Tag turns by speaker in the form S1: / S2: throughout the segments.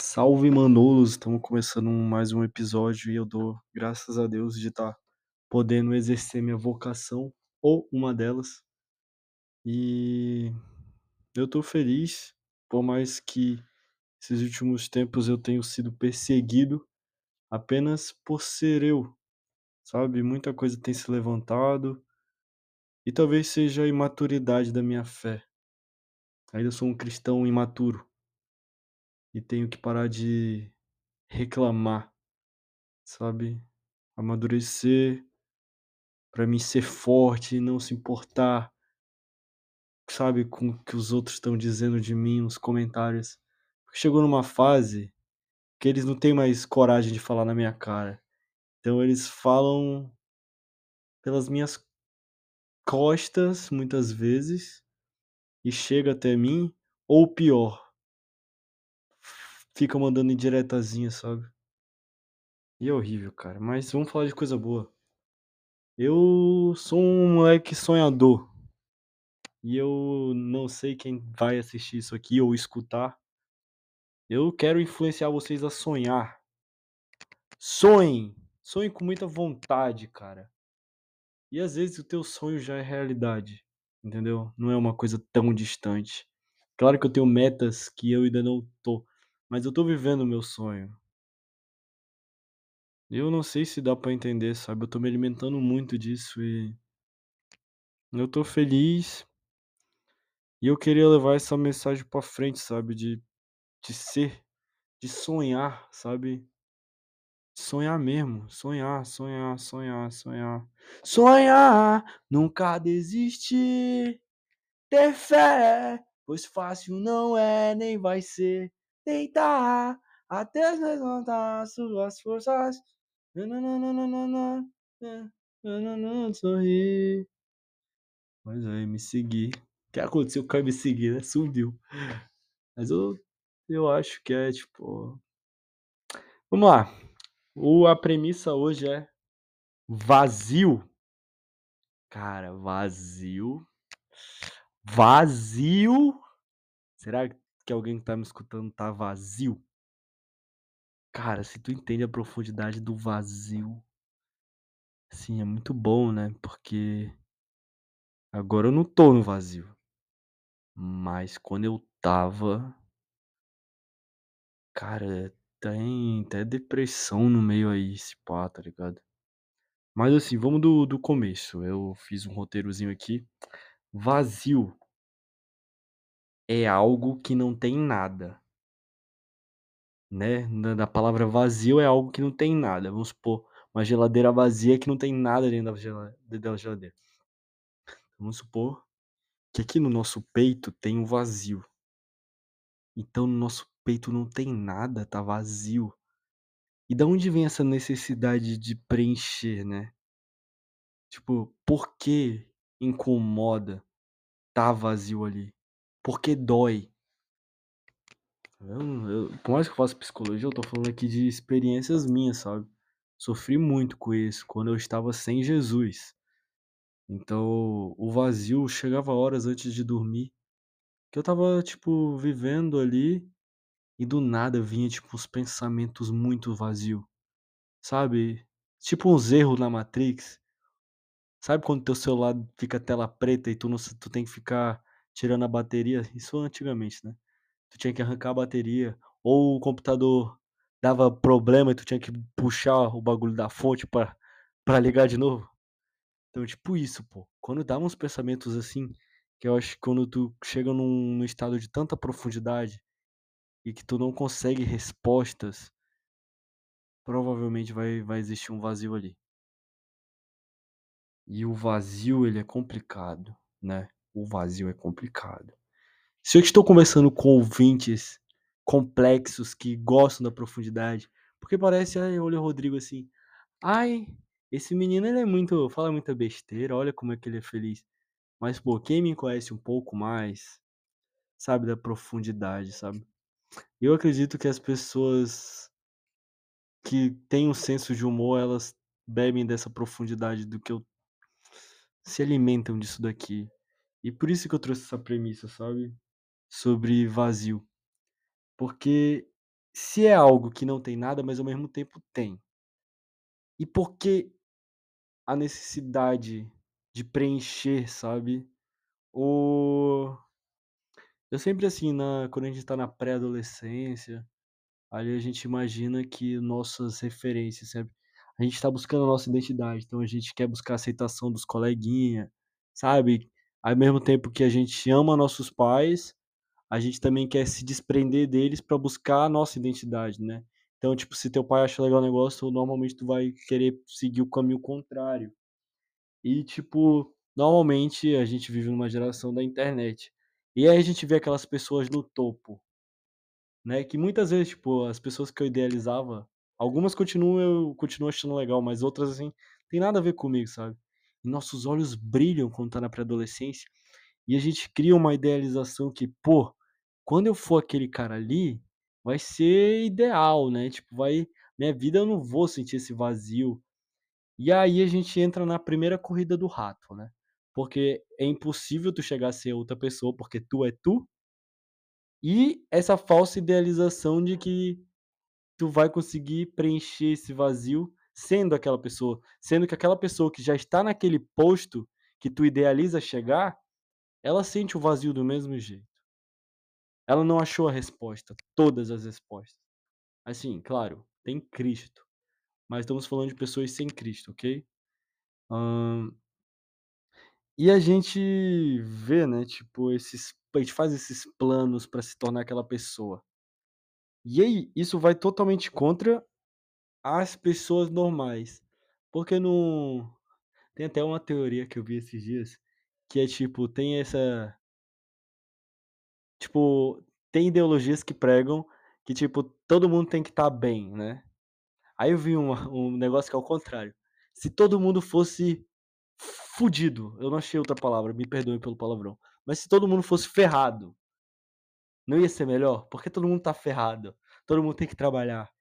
S1: Salve Manolos, estamos começando mais um episódio e eu dou graças a Deus de estar podendo exercer minha vocação, ou uma delas. E eu tô feliz, por mais que esses últimos tempos eu tenho sido perseguido apenas por ser eu, sabe? Muita coisa tem se levantado e talvez seja a imaturidade da minha fé. Ainda sou um cristão imaturo e tenho que parar de reclamar, sabe? Amadurecer Pra mim ser forte e não se importar, sabe, com o que os outros estão dizendo de mim nos comentários. Chegou numa fase que eles não têm mais coragem de falar na minha cara. Então eles falam pelas minhas costas, muitas vezes, e chega até mim, ou pior, fica mandando indiretazinha, sabe. E é horrível, cara. Mas vamos falar de coisa boa. Eu sou um moleque sonhador. E eu não sei quem vai assistir isso aqui ou escutar. Eu quero influenciar vocês a sonhar. Sonhem! Sonhem com muita vontade, cara. E às vezes o teu sonho já é realidade, entendeu? Não é uma coisa tão distante. Claro que eu tenho metas que eu ainda não tô, mas eu tô vivendo o meu sonho. Eu não sei se dá pra entender, sabe? Eu tô me alimentando muito disso e eu tô feliz. E eu queria levar essa mensagem pra frente, sabe? De, de ser, de sonhar, sabe? Sonhar mesmo, sonhar, sonhar, sonhar, sonhar. Sonhar, nunca desistir, ter fé, pois fácil não é, nem vai ser. Tentar até levantar suas forças. Nananana, nananana, Sorrir. Pois é, me seguir. O que aconteceu com me seguir, né? Sumiu. Mas eu, eu acho que é tipo. Vamos lá. O, a premissa hoje é vazio. Cara, vazio. Vazio. Será que alguém que tá me escutando tá vazio? Cara, se tu entende a profundidade do vazio, sim, é muito bom, né? Porque agora eu não tô no vazio. Mas quando eu tava, cara, tem até depressão no meio aí, esse pá, tá ligado? Mas assim, vamos do, do começo. Eu fiz um roteirozinho aqui. Vazio é algo que não tem nada, né? Na, palavra vazio é algo que não tem nada. Vamos supor, uma geladeira vazia que não tem nada dentro da dentro da geladeira. Vamos supor que aqui no nosso peito tem um vazio. Então no nosso peito não tem nada, tá vazio. E da onde vem essa necessidade de preencher, né? Tipo, por que incomoda tá vazio ali? Por que dói? Eu, eu, por mais que eu faça psicologia, eu tô falando aqui de experiências minhas, sabe? Sofri muito com isso quando eu estava sem Jesus. Então, o vazio chegava horas antes de dormir, que eu tava, tipo, vivendo ali e do nada vinha, tipo, uns pensamentos muito vazio, sabe? Tipo uns erros na Matrix. Sabe quando teu celular fica tela preta e tu, não, tu tem que ficar tirando a bateria? Isso antigamente, né? Tu tinha que arrancar a bateria, ou o computador dava problema e tu tinha que puxar o bagulho da fonte pra, pra ligar de novo. Então, tipo isso, pô. Quando dá uns pensamentos assim, que eu acho que quando tu chega num, num estado de tanta profundidade e que tu não consegue respostas, provavelmente vai, vai existir um vazio ali. E o vazio, ele é complicado, né? O vazio é complicado. Se eu estou conversando com ouvintes complexos que gostam da profundidade, porque parece, ai, olha o Rodrigo assim, ai, esse menino ele é muito, fala muita besteira, olha como é que ele é feliz. Mas, pô, quem me conhece um pouco mais, sabe da profundidade, sabe? Eu acredito que as pessoas que têm um senso de humor, elas bebem dessa profundidade do que eu se alimentam disso daqui. E por isso que eu trouxe essa premissa, sabe? Sobre vazio. Porque Se é algo que não tem nada, mas ao mesmo tempo tem. E por que a necessidade de preencher, sabe? O eu sempre assim, na quando a gente tá na pré-adolescência, ali a gente imagina que nossas referências, sabe? A gente tá buscando a nossa identidade, então a gente quer buscar a aceitação dos coleguinha, sabe? Ao mesmo tempo que a gente ama nossos pais, a gente também quer se desprender deles pra buscar a nossa identidade, né? Então, tipo, se teu pai acha legal o negócio, normalmente tu vai querer seguir o caminho contrário. E, tipo, normalmente a gente vive numa geração da internet. E aí a gente vê aquelas pessoas no topo né, que muitas vezes, tipo, as pessoas que eu idealizava, algumas continuam eu continuo achando legal, mas outras, assim, tem nada a ver comigo, sabe. Nossos olhos brilham quando tá na pré-adolescência, e a gente cria uma idealização que: "Pô, quando eu for aquele cara ali, vai ser ideal, né, tipo, vai minha vida eu não vou sentir esse vazio". E aí a gente entra na primeira corrida do rato, né, porque é impossível tu chegar a ser outra pessoa, porque tu é tu. E essa falsa idealização de que tu vai conseguir preencher esse vazio sendo aquela pessoa, sendo que aquela pessoa que já está naquele posto que tu idealiza chegar, ela sente o vazio do mesmo jeito. Ela não achou a resposta, todas as respostas. Assim, claro, tem Cristo, mas estamos falando de pessoas sem Cristo, ok? Hã e a gente vê, né, tipo, esses a gente faz esses planos pra se tornar aquela pessoa. E aí, isso vai totalmente contra as pessoas normais, porque no tem até uma teoria que eu vi esses dias, que é tipo, tem essa tipo, tem ideologias que pregam que, tipo, todo mundo tem que estar bem, né. Aí eu vi uma um negócio que é ao contrário, se todo mundo fosse fudido, eu não achei outra palavra, me perdoe pelo palavrão, mas se todo mundo fosse ferrado não ia ser melhor? Porque todo mundo tá ferrado, todo mundo tem que trabalhar.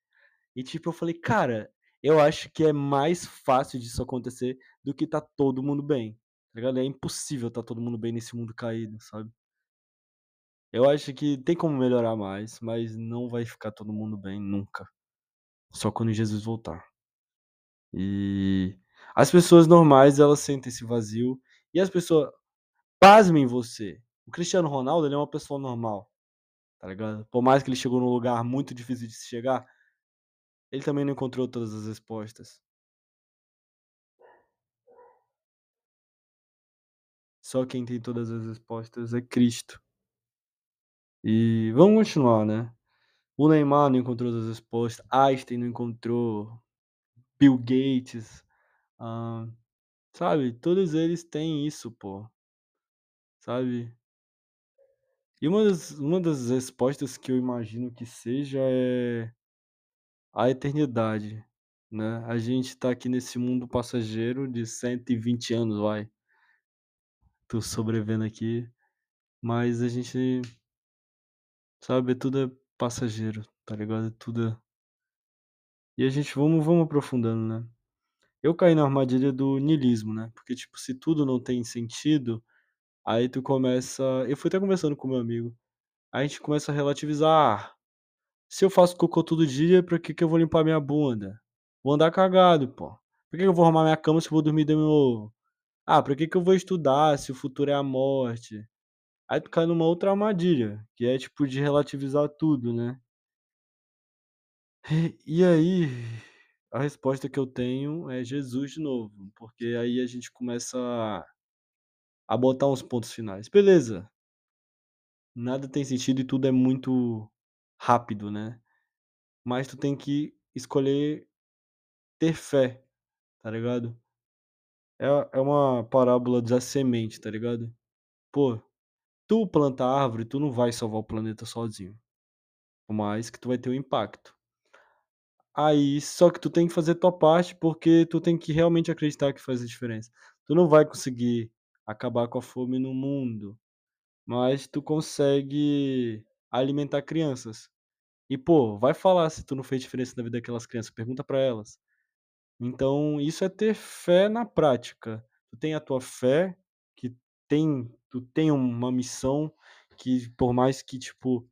S1: E tipo, eu falei: "Cara, eu acho que é mais fácil disso acontecer do que tá todo mundo bem", tá ligado? É impossível tá todo mundo bem nesse mundo caído, sabe? Eu acho que tem como melhorar mais, mas não vai ficar todo mundo bem nunca, só quando Jesus voltar. E as pessoas normais, elas sentem esse vazio, e as pessoa pasmem você, o Cristiano Ronaldo, ele é uma pessoa normal, tá ligado? Por mais que ele chegou num lugar muito difícil de se chegar ele também não encontrou todas as respostas. Só quem tem todas as respostas é Cristo. E vamos continuar, né. O Neymar não encontrou as respostas, Einstein não encontrou, Bill Gates, hã, sabe, todos eles têm isso, pô. Sabe? E uma das uma das respostas que eu imagino que seja é a eternidade, né. A gente tá aqui nesse mundo passageiro de 120 anos, vai. Tô sobrevivendo aqui, mas a gente sabe, tudo é passageiro, tá ligado? Tudo é e a gente vamos vamos aprofundando, né. Eu caí na armadilha do niilismo, né, porque, tipo, se tudo não tem sentido, aí tu começa eu fui até conversando com meu amigo, aí a gente começa a relativizar: "Ah, se eu faço cocô todo dia, pra que que eu vou limpar minha bunda? Vou andar cagado, pô. Por que que eu vou arrumar minha cama se eu vou dormir de novo? Ah, pra que que eu vou estudar se o futuro é a morte?". Aí tu cai numa outra armadilha, que é, tipo, de relativizar tudo, né. E aí, a resposta que eu tenho é Jesus de novo, porque aí a gente começa a a botar uns pontos finais. Beleza nada tem sentido e tudo é muito rápido, né, mas tu tem que escolher ter fé, tá ligado? É é uma parábola da semente, tá ligado? Pô, tu planta árvore, tu não vai salvar o planeta sozinho, mais que tu vai ter um impacto. Aí só que tu tem que fazer tua parte, porque tu tem que realmente acreditar que faz a diferença. Tu não vai conseguir acabar com a fome no mundo, mas tu consegue alimentar crianças. E, pô, vai falar se tu não fez diferença na vida daquelas crianças, pergunta pra elas. Então isso é ter fé na prática. Tu tem a tua fé, que tem tu tem uma missão que por mais que, tipo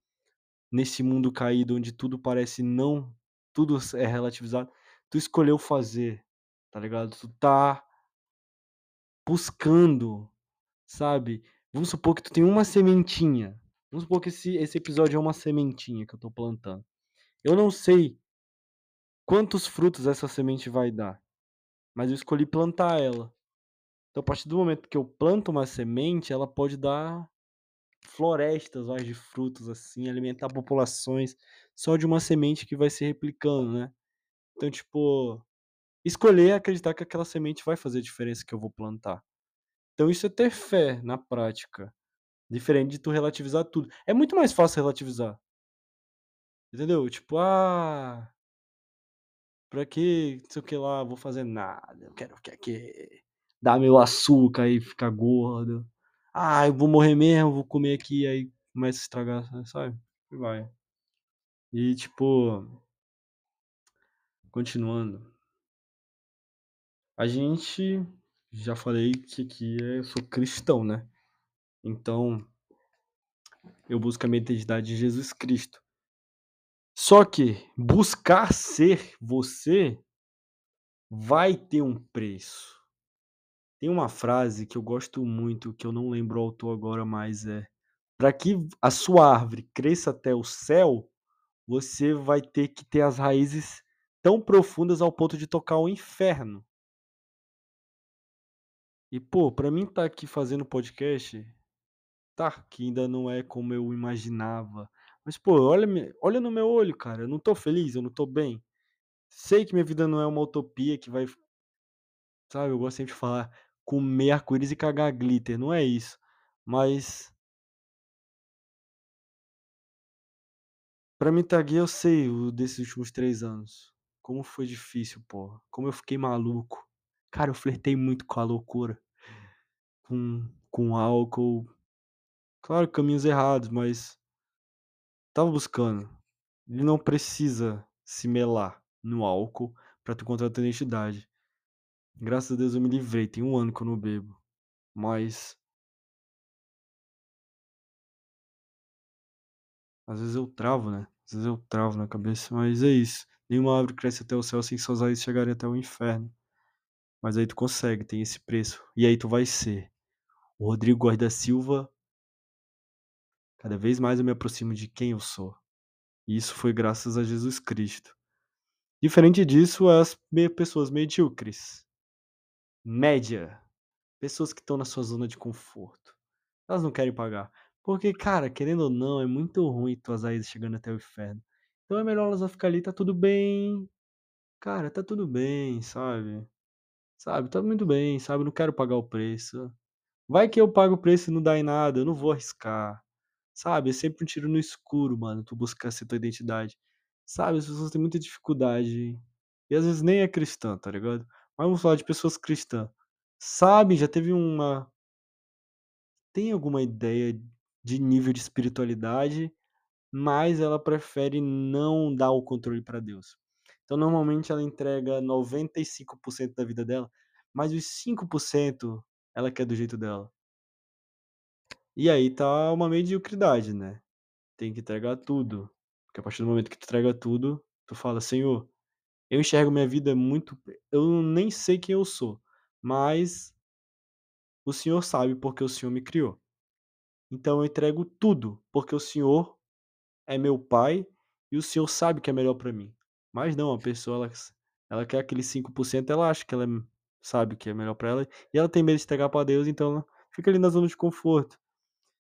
S1: nesse mundo caído onde tudo parece não tudo é relativizado, tu escolheu fazer, tá ligado? Tu tá buscando, sabe? Vamos supor que tu tem uma sementinha. Vamos supor que esse, esse episódio é uma sementinha que eu tô plantando. Eu não sei quantos frutos essa semente vai dar, mas eu escolhi plantar ela. Então, a partir do momento que eu planto uma semente, ela pode dar florestas vai, de frutos, assim, alimentar populações só de uma semente que vai se replicando, né? Então, tipo, escolher acreditar que aquela semente vai fazer a diferença que eu vou plantar. Então, isso é ter fé na prática. Diferente de tu relativizar tudo. É muito mais fácil relativizar. Entendeu? Tipo, ah. Pra que, não sei o que lá, vou fazer nada. Eu quero que, dar meu açúcar e ficar gordo. Ah, eu vou morrer mesmo, vou comer aqui, aí começa a estragar, sabe? E vai. E tipo. Continuando. A gente. Já falei que aqui eu sou cristão, né? Então. Eu busco a minha identidade em Jesus Cristo. Só que buscar ser você vai ter um preço. Tem uma frase que eu gosto muito, que eu não lembro o autor agora, mas é: para que a sua árvore cresça até o céu, você vai ter que ter as raízes tão profundas ao ponto de tocar o inferno. E pô, para mim estar tá aqui fazendo podcast, tá, que ainda não é como eu imaginava. Mas pô, olha, olha no meu olho, cara, eu não tô feliz, eu não tô bem. Sei que minha vida não é uma utopia que vai sabe, eu gosto sempre de falar comer arco-íris e cagar glitter, não é isso. Mas Pra mim tá eu sei o desses últimos 3 anos. Como foi difícil, porra. Como eu fiquei maluco. Cara, eu flertei muito com a loucura. Com com álcool. Claro, caminhos errados, mas tava buscando. E não precisa se melar no álcool pra tu encontrar tua identidade. Graças a Deus eu me livrei, tem 1 ano que eu não bebo. Mas Às vezes eu travo, né, às vezes eu travo na cabeça, mas é isso. Nenhuma árvore cresce até o céu sem suas raízes chegarem até o inferno. Mas aí tu consegue, tem esse preço. E aí tu vai ser o Rodrigo Góes da Silva cada vez mais eu me aproximo de quem eu sou. E isso foi graças a Jesus Cristo. Diferente disso, as pessoas medíocres, média, pessoas que estão na sua zona de conforto, elas não querem pagar. Porque, cara, querendo ou não, é muito ruim tuas raízes chegando até o inferno. Então é melhor elas ficar ali, tá tudo bem. Cara, tá tudo bem, sabe? Sabe, tá muito bem, sabe? Não quero pagar o preço. Vai que eu pago o preço e não dá em nada, eu não vou arriscar. Sabe? É sempre um tiro no escuro, mano, tu buscar ser tua identidade. Sabe? As pessoas têm muita dificuldade. E às vezes nem é cristã, tá ligado? Mas vamos falar de pessoas cristãs. Sabe, já teve uma. Tem alguma ideia de nível de espiritualidade, mas ela prefere não dar o controle para Deus. Então, normalmente, ela entrega 95% da vida dela, mas os 5% ela quer do jeito dela. E aí tá uma mediocridade, né? Tem que entregar tudo. Porque a partir do momento que tu entrega tudo, tu fala: Senhor, eu enxergo minha vida muito. Eu nem sei quem eu sou, mas o Senhor sabe porque o Senhor me criou. Então eu entrego tudo, porque o Senhor é meu pai e o Senhor sabe que é melhor para mim. Mas não, a pessoa ela, ela quer aqueles 5%, ela acha que ela sabe que é melhor para ela e ela tem medo de entregar para Deus, então ela fica ali na zona de conforto.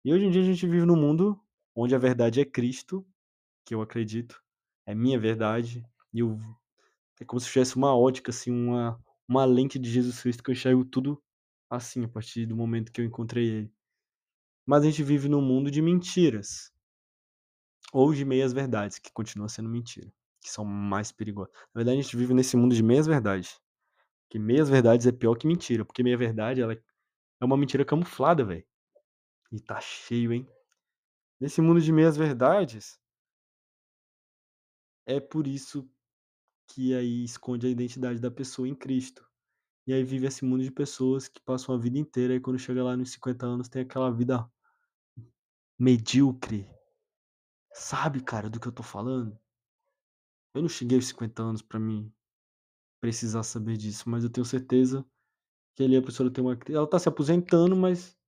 S1: E hoje em dia a gente vive num mundo onde a verdade é Cristo, que eu acredito, é minha verdade, e eu, é como se tivesse uma ótica assim, uma uma lente de Jesus Cristo que eu enxergo tudo assim a partir do momento que eu encontrei ele. Mas a gente vive num mundo de mentiras. Ou de meias verdades, que continua sendo mentira, que são mais perigosas. Na verdade, a gente vive nesse mundo de meias verdades. Que meias verdades é pior que mentira, porque meia verdade ela é uma mentira camuflada, velho. E tá cheio, hein? Nesse mundo de meias verdades é por isso que aí esconde a identidade da pessoa em Cristo. E aí vive esse mundo de pessoas que passam a vida inteira e quando chega lá nos 50 anos tem aquela vida medíocre, Sabe, cara, do que eu tô falando? Eu não cheguei aos 50 anos pra mim precisar saber disso, mas eu tenho certeza que ali a pessoa tem uma ela tá se aposentando, mas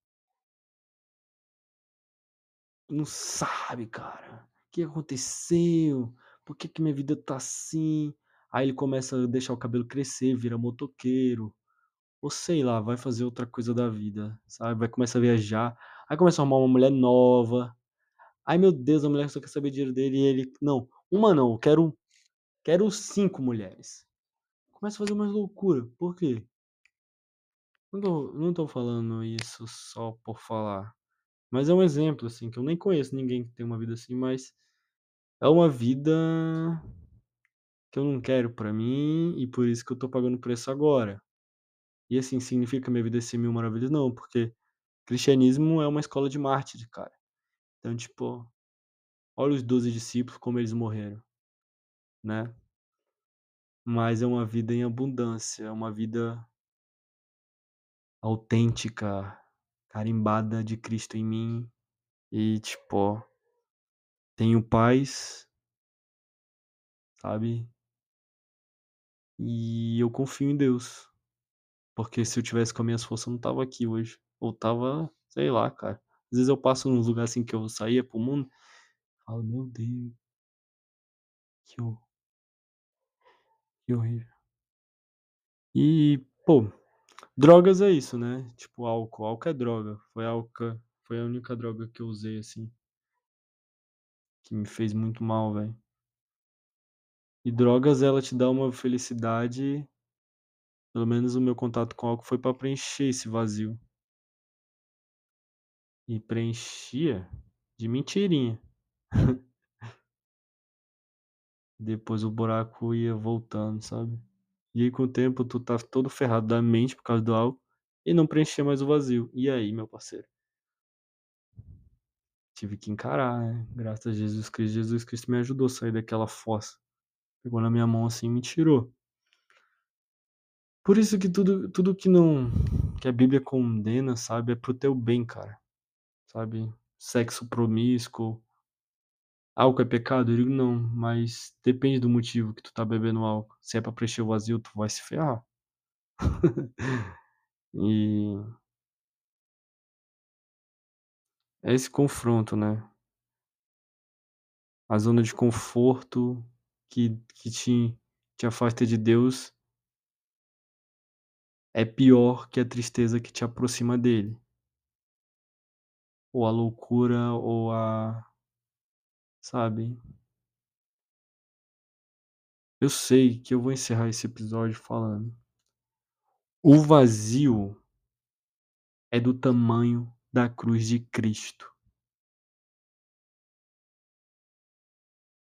S1: não sabe, cara, o que aconteceu, por que que minha vida tá assim. Aí ele começa a deixar o cabelo crescer, vira motoqueiro, ou sei lá, vai fazer outra coisa da vida, sabe, vai começar a viajar, aí começa a arrumar uma mulher nova. Ai meu Deus, a mulher só quer saber dinheiro dele e ele: "Não, uma não, eu quero quero 5 mulheres". Começa a fazer umas loucura, por quê? Não tô não tô falando isso só por falar, mas é um exemplo, assim, que eu nem conheço ninguém que tem uma vida assim, mas é uma vida que eu não quero pra mim e por isso que eu tô pagando preço agora. E, assim, significa que minha vida é ser mil maravilhas? Não, porque cristianismo é uma escola de mártires, cara. Então, tipo, olha os 12 discípulos como eles morreram, né. Mas é uma vida em abundância, é uma vida autêntica, carimbada de Cristo em mim e, tipo tenho paz sabe. E eu confio em Deus, porque se eu tivesse com as minhas forças eu não estava aqui hoje, ou estava, sei lá, cara. Às vezes eu passo nos lugares, assim, que eu saía para o mundo, falo: "Meu Deus" "que horrível". E, pô, drogas é isso, né, tipo álcool, álcool é droga, foi álcool foi a única droga que eu usei, assim que me fez muito mal, velho. E drogas ela te dá uma felicidade pelo menos o meu contato com álcool foi pra preencher esse vazio. E preenchia de mentirinha. Depois o buraco ia voltando, sabe. E aí com o tempo tu tá todo ferrado da mente por causa do álcool, e não preenchia mais o vazio. E aí, meu parceiro? Tive que encarar, né, graças a Jesus Cristo, Jesus Cristo me ajudou a sair daquela fossa. Pegou na minha mão, assim, e me tirou. Por isso que tudo tudo que não que a Bíblia condena, sabe, é para o teu bem, cara, sabe. Sexo promíscuo álcool é pecado? Eu digo: "Não", mas depende do motivo que tu tá bebendo álcool. Se é pra preencher o vazio, tu vai se ferrar. E É esse confronto, né. A zona de conforto que que te te afasta de Deus é pior que a tristeza que te aproxima dele. Ou a loucura ou a sabe. Eu sei que eu vou encerrar esse episódio falando o vazio é do tamanho da cruz de Cristo.